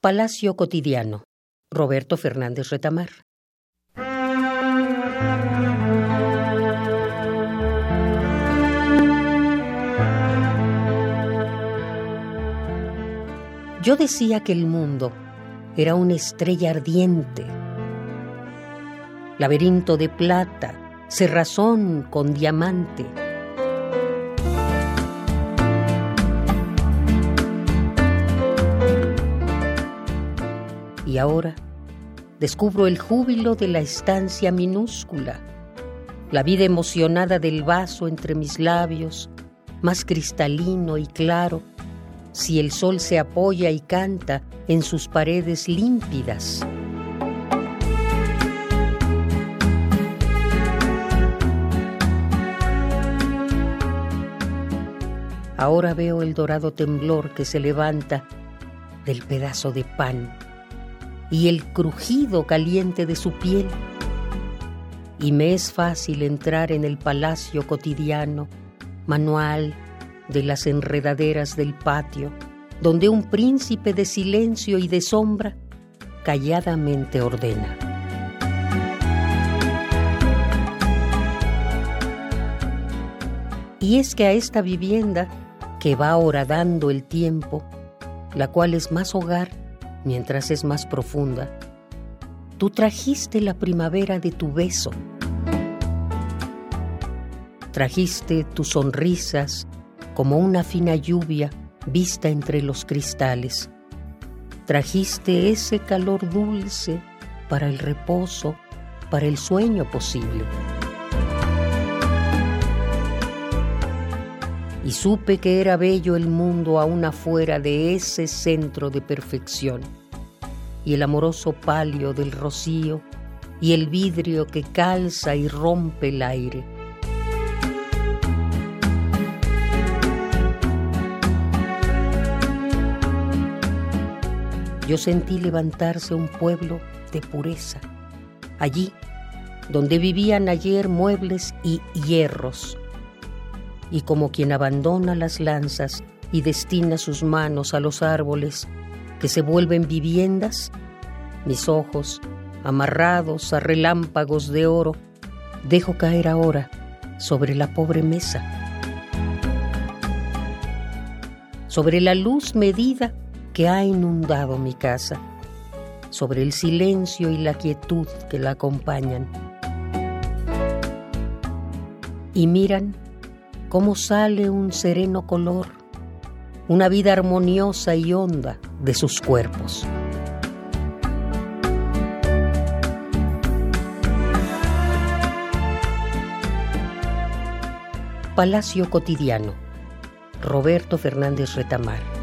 Palacio Cotidiano. Roberto Fernández Retamar. Yo decía que el mundo era una estrella ardiente, laberinto de plata, cerrazón con diamante. Ahora descubro el júbilo de la estancia minúscula, la vida emocionada del vaso entre mis labios, más cristalino y claro, si el sol se apoya y canta en sus paredes límpidas. Ahora veo el dorado temblor que se levanta del pedazo de pan y el crujido caliente de su piel. Y me es fácil entrar en el palacio cotidiano, manual de las enredaderas del patio, donde un príncipe de silencio y de sombra calladamente ordena. Y es que a esta vivienda que va horadando el tiempo, la cual es más hogar mientras es más profunda, tú trajiste la primavera de tu beso. Trajiste tus sonrisas como una fina lluvia vista entre los cristales. Trajiste ese calor dulce para el reposo, para el sueño posible. Y supe que era bello el mundo aún afuera de ese centro de perfección, y el amoroso palio del rocío y el vidrio que calza y rompe el aire. Yo sentí levantarse un pueblo de pureza, allí donde vivían ayer muebles y hierros, y como quien abandona las lanzas y destina sus manos a los árboles que se vuelven viviendas, mis ojos, amarrados a relámpagos de oro, dejo caer ahora sobre la pobre mesa, sobre la luz medida que ha inundado mi casa, sobre el silencio y la quietud que la acompañan. Y miran cómo sale un sereno color, una vida armoniosa y honda de sus cuerpos. Palacio Cotidiano, Roberto Fernández Retamar.